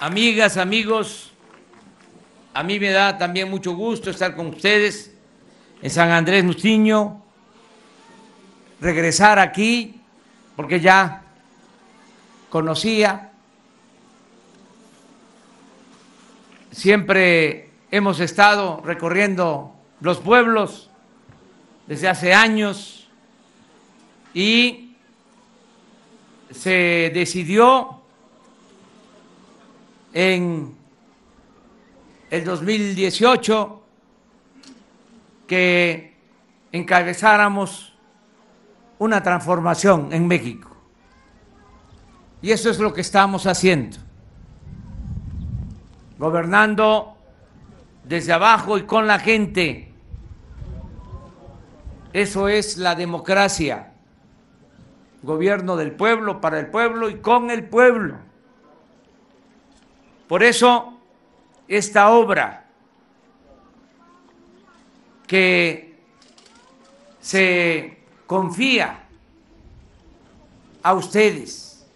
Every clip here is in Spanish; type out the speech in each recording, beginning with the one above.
amigas, amigos, a mí me da también mucho gusto estar con ustedes en San Andrés Nustiño, regresar aquí, porque ya conocía, siempre hemos estado recorriendo los pueblos desde hace años y se decidió en el 2018 que encabezáramos una transformación en México. Y eso es lo que estamos haciendo, gobernando desde abajo y con la gente. Eso es la democracia, gobierno del pueblo, para el pueblo y con el pueblo. Por eso, esta obra que se confía a ustedes,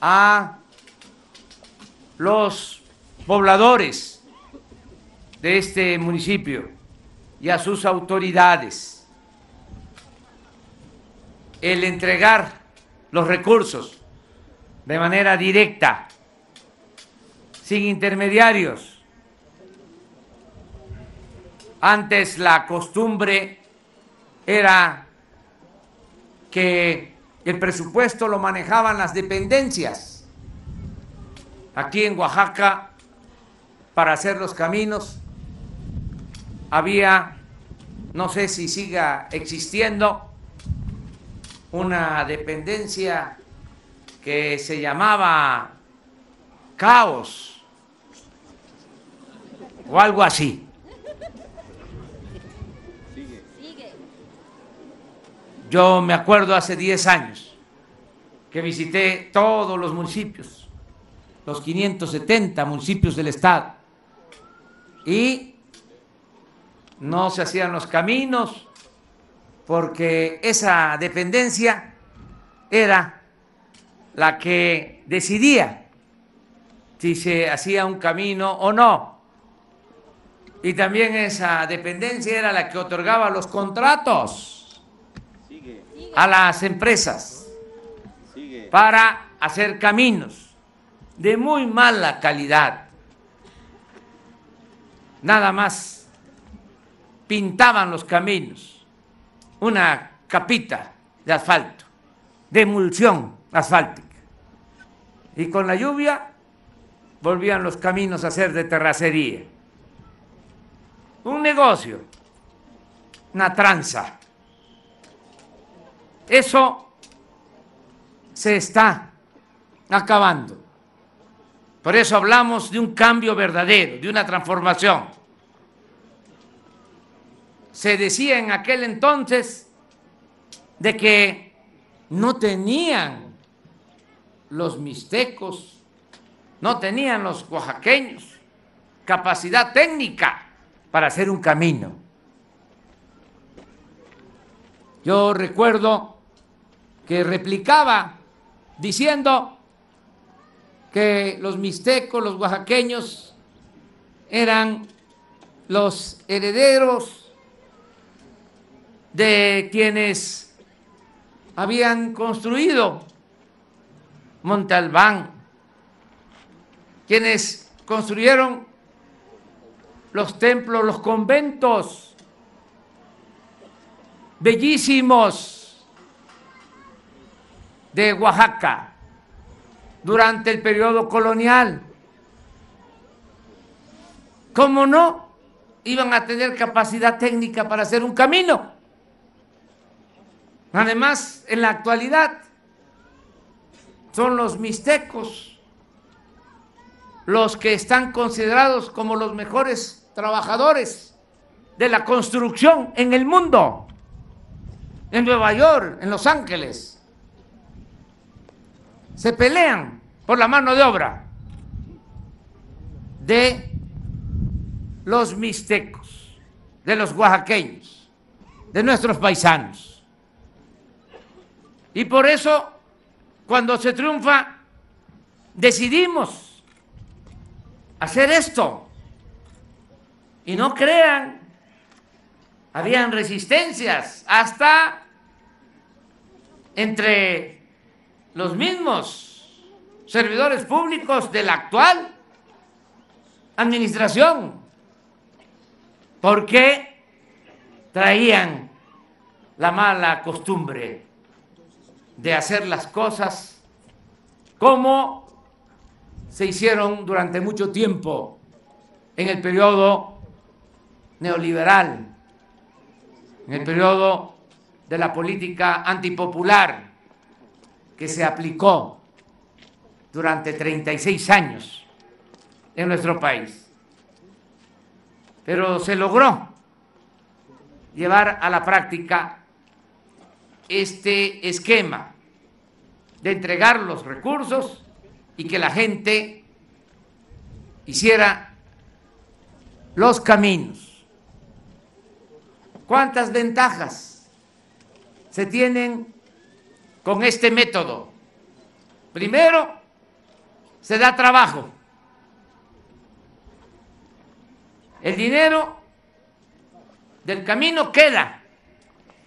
a los pobladores de este municipio y a sus autoridades, el entregar los recursos de manera directa sin intermediarios. Antes la costumbre era que el presupuesto lo manejaban las dependencias. Aquí en Oaxaca, para hacer los caminos, había, no sé si siga existiendo, una dependencia que se llamaba Caos o algo así. Yo me acuerdo hace 10 años que visité todos los municipios, los 570 municipios del estado, y no se hacían los caminos porque esa dependencia era la que decidía si se hacía un camino o no y también esa dependencia era la que otorgaba los contratos a las empresas para hacer caminos de muy mala calidad. Nada más pintaban los caminos, una capita de asfalto, de emulsión asfáltica. Y con la lluvia volvían los caminos a ser de terracería un negocio, una tranza. Eso se está acabando. Por eso hablamos de un cambio verdadero, de una transformación. Se decía en aquel entonces de que no tenían los mixtecos, no tenían los oaxaqueños capacidad técnica para hacer un camino. Yo recuerdo que replicaba diciendo que los mixtecos, los oaxaqueños, eran los herederos de quienes habían construido Monte Albán, quienes construyeron los templos, los conventos, bellísimos de Oaxaca durante el periodo colonial. ¿Cómo no? Iban a tener capacidad técnica para hacer un camino. Además, en la actualidad, son los mixtecos los que están considerados como los mejores trabajadores de la construcción en el mundo, en Nueva York, en Los Ángeles. Se pelean por la mano de obra de los mixtecos, de los oaxaqueños, de nuestros paisanos. Y por eso, cuando se triunfa, decidimos hacer esto. Y no crean, habían resistencias hasta entre los mismos servidores públicos de la actual administración, porque traían la mala costumbre de hacer las cosas como se hicieron durante mucho tiempo en el periodo neoliberal, en el periodo de la política antipopular que se aplicó durante 36 años en nuestro país. Pero se logró llevar a la práctica este esquema de entregar los recursos y que la gente hiciera los caminos. ¿Cuántas ventajas se tienen con este método? Primero, se da trabajo. El dinero del camino queda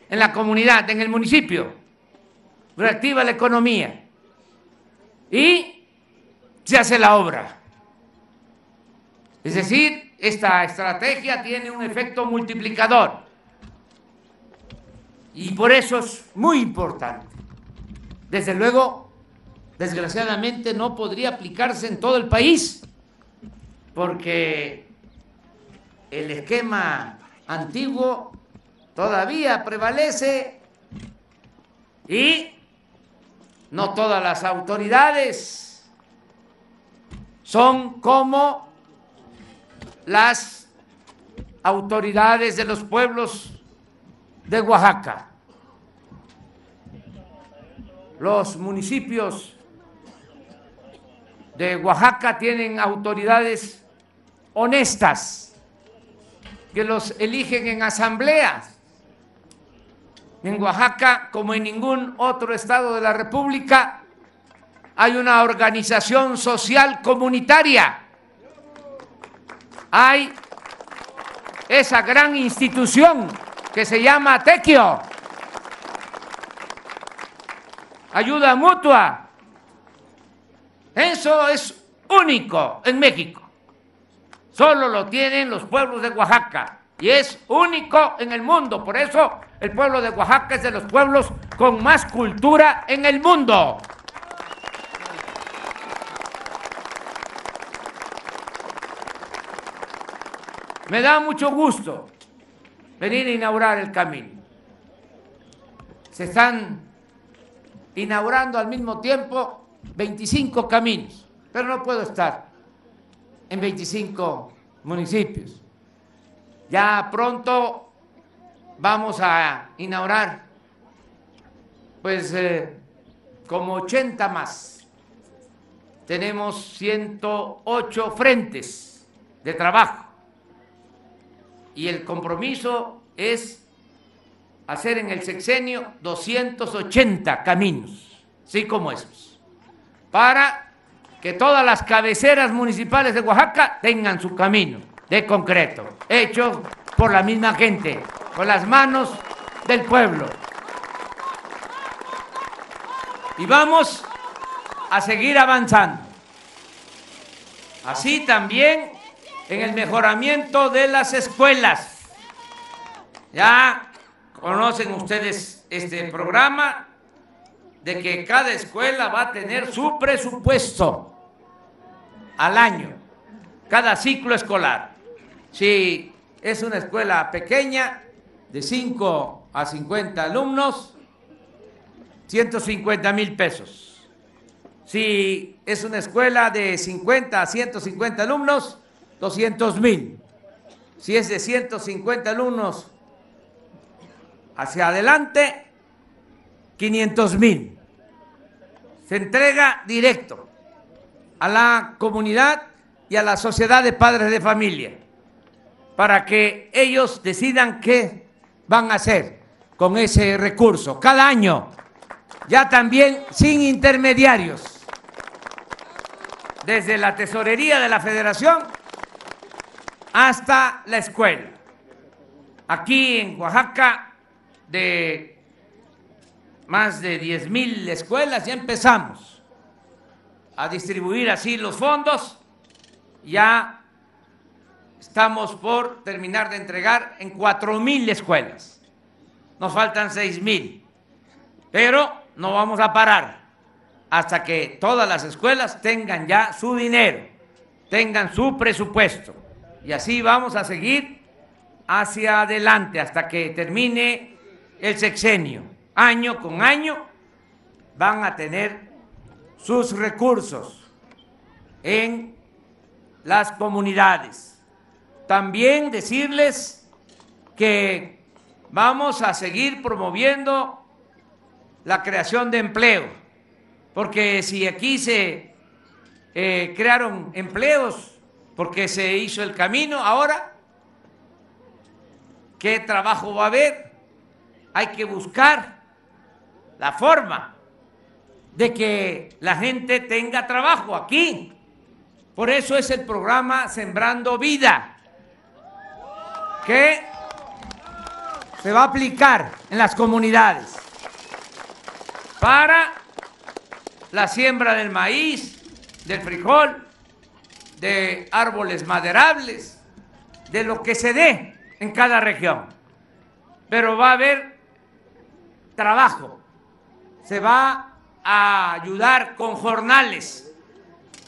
en la comunidad, en el municipio, reactiva la economía y se hace la obra. Es decir, esta estrategia tiene un efecto multiplicador y por eso es muy importante. Desde luego, desgraciadamente no podría aplicarse en todo el país porque el esquema antiguo todavía prevalece y no todas las autoridades son como las autoridades de los pueblos de Oaxaca. Los municipios de Oaxaca tienen autoridades honestas que los eligen en asambleas. En Oaxaca, como en ningún otro estado de la República, hay una organización social comunitaria. Hay esa gran institución que se llama Tequio. Ayuda mutua. Eso es único en México. Solo lo tienen los pueblos de Oaxaca y es único en el mundo. Por eso el pueblo de Oaxaca es de los pueblos con más cultura en el mundo. Me da mucho gusto venir a inaugurar el camino. Se están inaugurando al mismo tiempo 25 caminos, pero no puedo estar en 25 municipios. Ya pronto vamos a inaugurar pues eh, como 80 más. Tenemos 108 frentes de trabajo y el compromiso es hacer en el sexenio 280 caminos, así como esos, para que todas las cabeceras municipales de Oaxaca tengan su camino de concreto, hecho por la misma gente, con las manos del pueblo. Y vamos a seguir avanzando. Así también en el mejoramiento de las escuelas. Ya conocen ustedes este programa de que cada escuela va a tener su presupuesto al año, cada ciclo escolar. Si es una escuela pequeña, de 5 a 50 alumnos, 150 mil pesos. Si es una escuela de 50 a 150 alumnos, 200 mil. Si es de 150 alumnos hacia adelante, 500 mil. Se entrega directo a la comunidad y a la sociedad de padres de familia para que ellos decidan qué van a hacer con ese recurso cada año, ya también sin intermediarios. desde la tesorería de la federación hasta la escuela. Aquí en Oaxaca, de más de 10 mil escuelas, ya empezamos a distribuir así los fondos. Ya estamos por terminar de entregar en 4 mil escuelas. Nos faltan 6 mil, pero no vamos a parar hasta que todas las escuelas tengan ya su dinero, tengan su presupuesto. Y así vamos a seguir hacia adelante hasta que termine el sexenio. Año con año van a tener sus recursos en las comunidades. También decirles que vamos a seguir promoviendo la creación de empleo, porque si aquí se eh, crearon empleos, porque se hizo el camino. Ahora, ¿qué trabajo va a haber? Hay que buscar la forma de que la gente tenga trabajo aquí. Por eso es el programa Sembrando Vida, que se va a aplicar en las comunidades para la siembra del maíz, del frijol, de árboles maderables, de lo que se dé en cada región. Pero va a haber trabajo, se va a ayudar con jornales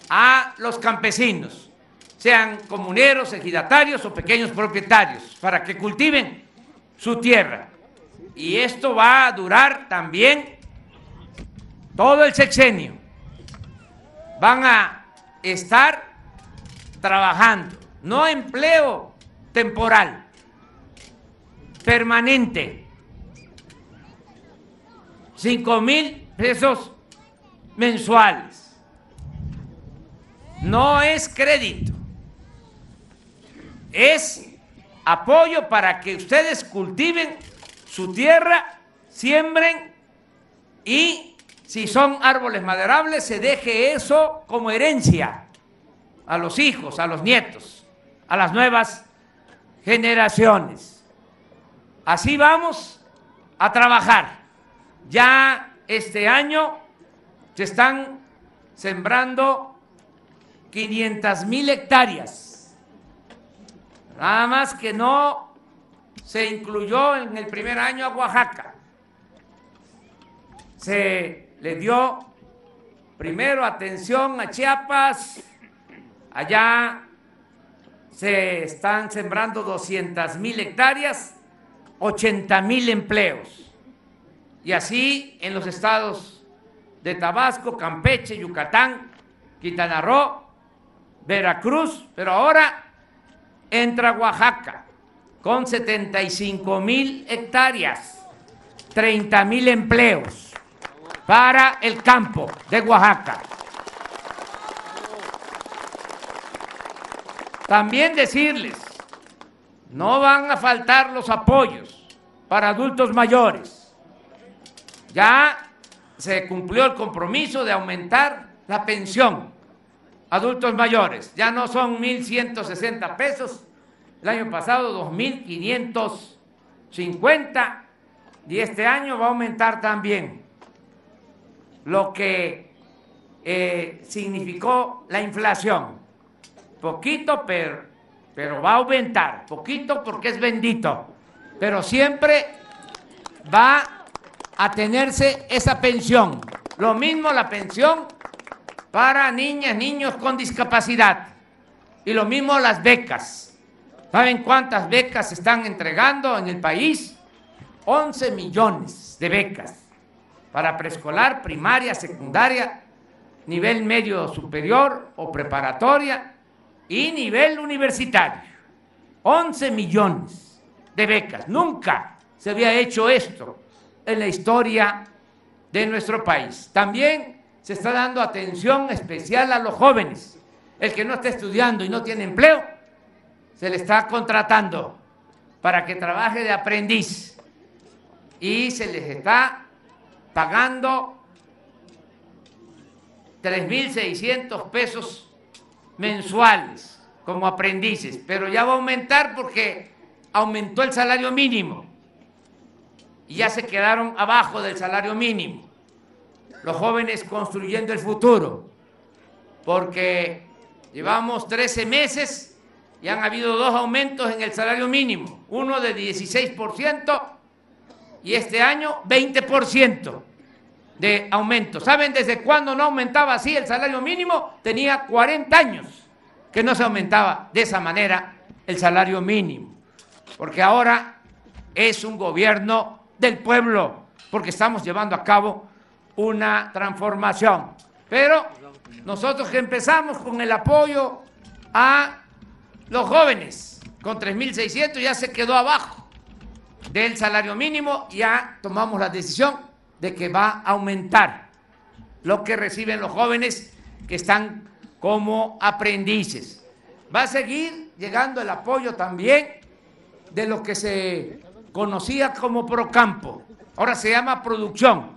a los campesinos, sean comuneros, ejidatarios o pequeños propietarios, para que cultiven su tierra. Y esto va a durar también todo el sexenio. Van a estar trabajando, no empleo temporal, permanente. Cinco mil pesos mensuales. No es crédito, es apoyo para que ustedes cultiven su tierra, siembren y si son árboles maderables, se deje eso como herencia a los hijos, a los nietos, a las nuevas generaciones. Así vamos a trabajar. Ya este año se están sembrando 500 mil hectáreas. Nada más que no se incluyó en el primer año a Oaxaca. Se le dio primero atención a Chiapas, Allá se están sembrando 200 mil hectáreas, 80 mil empleos. Y así en los estados de Tabasco, Campeche, Yucatán, Quintana Roo, Veracruz, pero ahora entra Oaxaca con 75 mil hectáreas, 30 mil empleos para el campo de Oaxaca. También decirles, no van a faltar los apoyos para adultos mayores. Ya se cumplió el compromiso de aumentar la pensión adultos mayores. Ya no son 1.160 pesos, el año pasado 2.550 y este año va a aumentar también lo que eh, significó la inflación poquito, pero, pero va a aumentar, poquito porque es bendito, pero siempre va a tenerse esa pensión. Lo mismo la pensión para niñas, niños con discapacidad. Y lo mismo las becas. ¿Saben cuántas becas se están entregando en el país? 11 millones de becas para preescolar, primaria, secundaria, nivel medio superior o preparatoria y nivel universitario. 11 millones de becas. Nunca se había hecho esto en la historia de nuestro país. También se está dando atención especial a los jóvenes. El que no está estudiando y no tiene empleo, se le está contratando para que trabaje de aprendiz y se les está pagando 3.600 pesos mensuales como aprendices, pero ya va a aumentar porque aumentó el salario mínimo. Y ya se quedaron abajo del salario mínimo. Los jóvenes construyendo el futuro, porque llevamos 13 meses y han habido dos aumentos en el salario mínimo, uno de 16% y este año 20% de aumento. ¿Saben desde cuándo no aumentaba así el salario mínimo? Tenía 40 años que no se aumentaba de esa manera el salario mínimo, porque ahora es un gobierno del pueblo, porque estamos llevando a cabo una transformación. Pero nosotros que empezamos con el apoyo a los jóvenes, con 3.600 ya se quedó abajo del salario mínimo, ya tomamos la decisión de que va a aumentar lo que reciben los jóvenes que están como aprendices. Va a seguir llegando el apoyo también de lo que se conocía como Procampo, ahora se llama Producción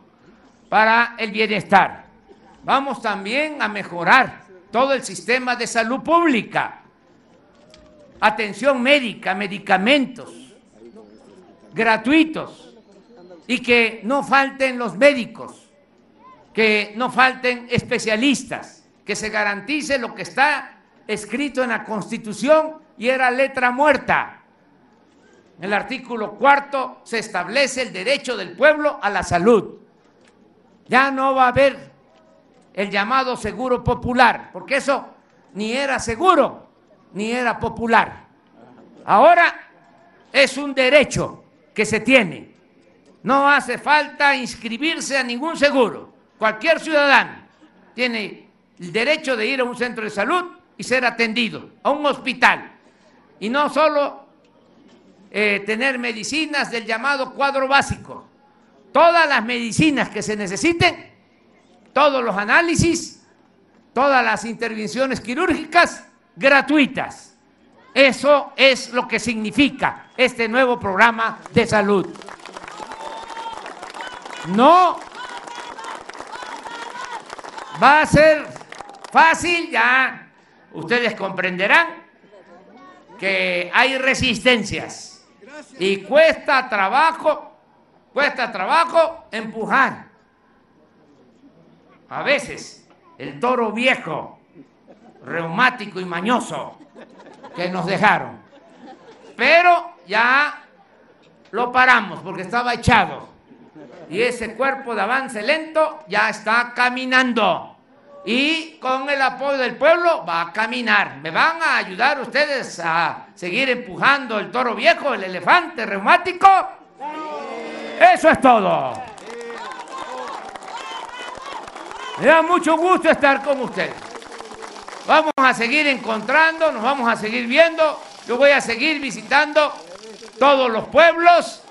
para el Bienestar. Vamos también a mejorar todo el sistema de salud pública, atención médica, medicamentos gratuitos y que no falten los médicos, que no falten especialistas, que se garantice lo que está escrito en la Constitución y era letra muerta en el artículo cuarto se establece el derecho del pueblo a la salud. Ya no va a haber el llamado seguro popular, porque eso ni era seguro ni era popular. Ahora es un derecho que se tiene. No hace falta inscribirse a ningún seguro. Cualquier ciudadano tiene el derecho de ir a un centro de salud y ser atendido, a un hospital. Y no solo eh, tener medicinas del llamado cuadro básico. Todas las medicinas que se necesiten, todos los análisis, todas las intervenciones quirúrgicas gratuitas. Eso es lo que significa este nuevo programa de salud. No va a ser fácil, ya ustedes comprenderán que hay resistencias y cuesta trabajo, cuesta trabajo empujar. A veces el toro viejo, reumático y mañoso que nos dejaron. Pero ya lo paramos porque estaba echado. Y ese cuerpo de avance lento ya está caminando y con el apoyo del pueblo va a caminar. ¿Me van a ayudar ustedes a seguir empujando el toro viejo, el elefante reumático? Eso es todo. Me da mucho gusto estar con ustedes. Vamos a seguir encontrando, nos vamos a seguir viendo. Yo voy a seguir visitando todos los pueblos.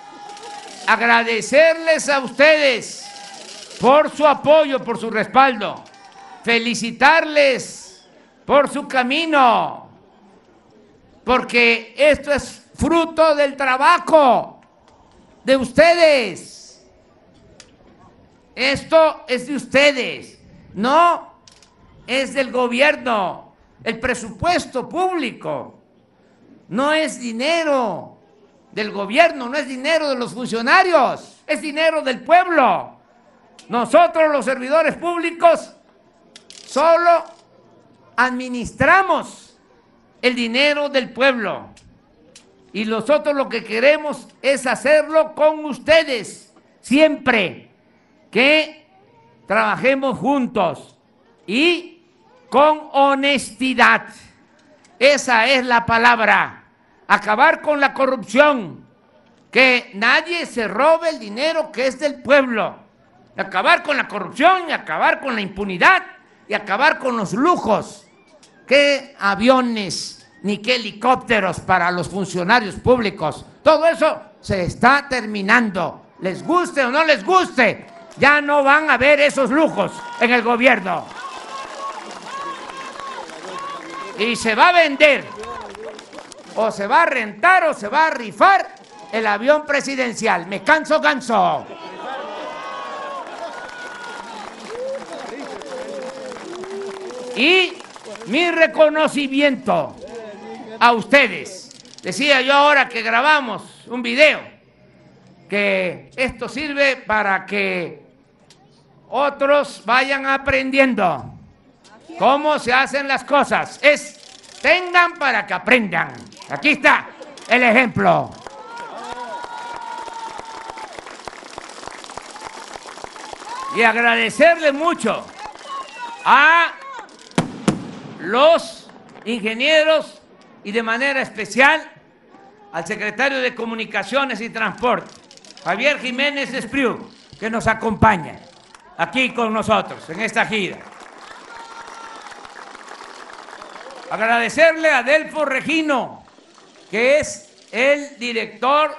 Agradecerles a ustedes por su apoyo, por su respaldo felicitarles por su camino, porque esto es fruto del trabajo de ustedes. Esto es de ustedes, no es del gobierno. El presupuesto público no es dinero del gobierno, no es dinero de los funcionarios, es dinero del pueblo. Nosotros los servidores públicos Solo administramos el dinero del pueblo. Y nosotros lo que queremos es hacerlo con ustedes, siempre que trabajemos juntos y con honestidad. Esa es la palabra. Acabar con la corrupción. Que nadie se robe el dinero que es del pueblo. Acabar con la corrupción y acabar con la impunidad y acabar con los lujos. ¿Qué aviones ni qué helicópteros para los funcionarios públicos? Todo eso se está terminando. Les guste o no les guste, ya no van a ver esos lujos en el gobierno. Y se va a vender, o se va a rentar, o se va a rifar el avión presidencial. Me canso, canso. Y mi reconocimiento a ustedes. Decía yo ahora que grabamos un video, que esto sirve para que otros vayan aprendiendo cómo se hacen las cosas. Es tengan para que aprendan. Aquí está el ejemplo. Y agradecerle mucho a los ingenieros y de manera especial al secretario de Comunicaciones y Transporte, Javier Jiménez Espriu, que nos acompaña aquí con nosotros en esta gira. Agradecerle a Delfo Regino, que es el director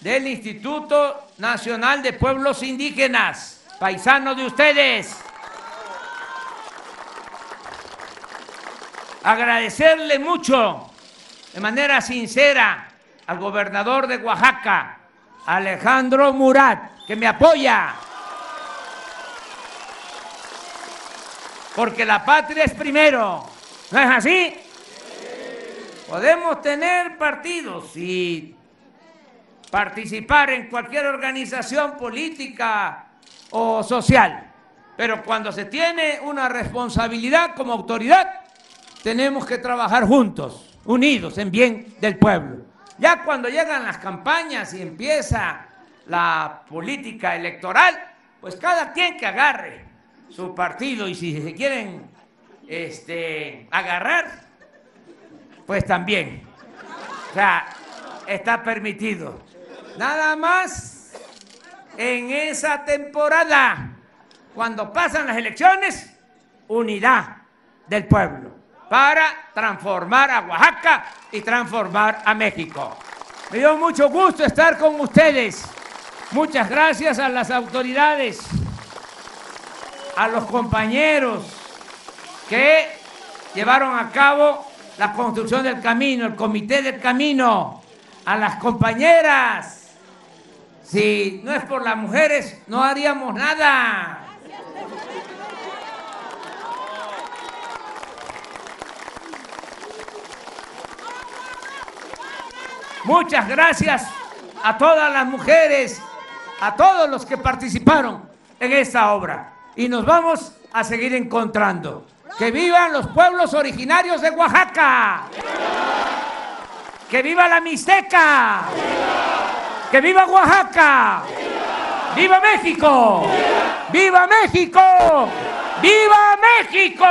del Instituto Nacional de Pueblos Indígenas, paisano de ustedes. Agradecerle mucho, de manera sincera, al gobernador de Oaxaca, Alejandro Murat, que me apoya. Porque la patria es primero. ¿No es así? Podemos tener partidos y participar en cualquier organización política o social, pero cuando se tiene una responsabilidad como autoridad, tenemos que trabajar juntos, unidos en bien del pueblo. Ya cuando llegan las campañas y empieza la política electoral, pues cada quien que agarre su partido y si se quieren este, agarrar, pues también. O sea, está permitido. Nada más en esa temporada, cuando pasan las elecciones, unidad del pueblo para transformar a Oaxaca y transformar a México. Me dio mucho gusto estar con ustedes. Muchas gracias a las autoridades, a los compañeros que llevaron a cabo la construcción del camino, el comité del camino, a las compañeras. Si no es por las mujeres, no haríamos nada. Muchas gracias a todas las mujeres, a todos los que participaron en esta obra. Y nos vamos a seguir encontrando. Que vivan los pueblos originarios de Oaxaca. Que viva la Mixteca. Que viva Oaxaca. ¡Viva México! ¡Viva México! ¡Viva México!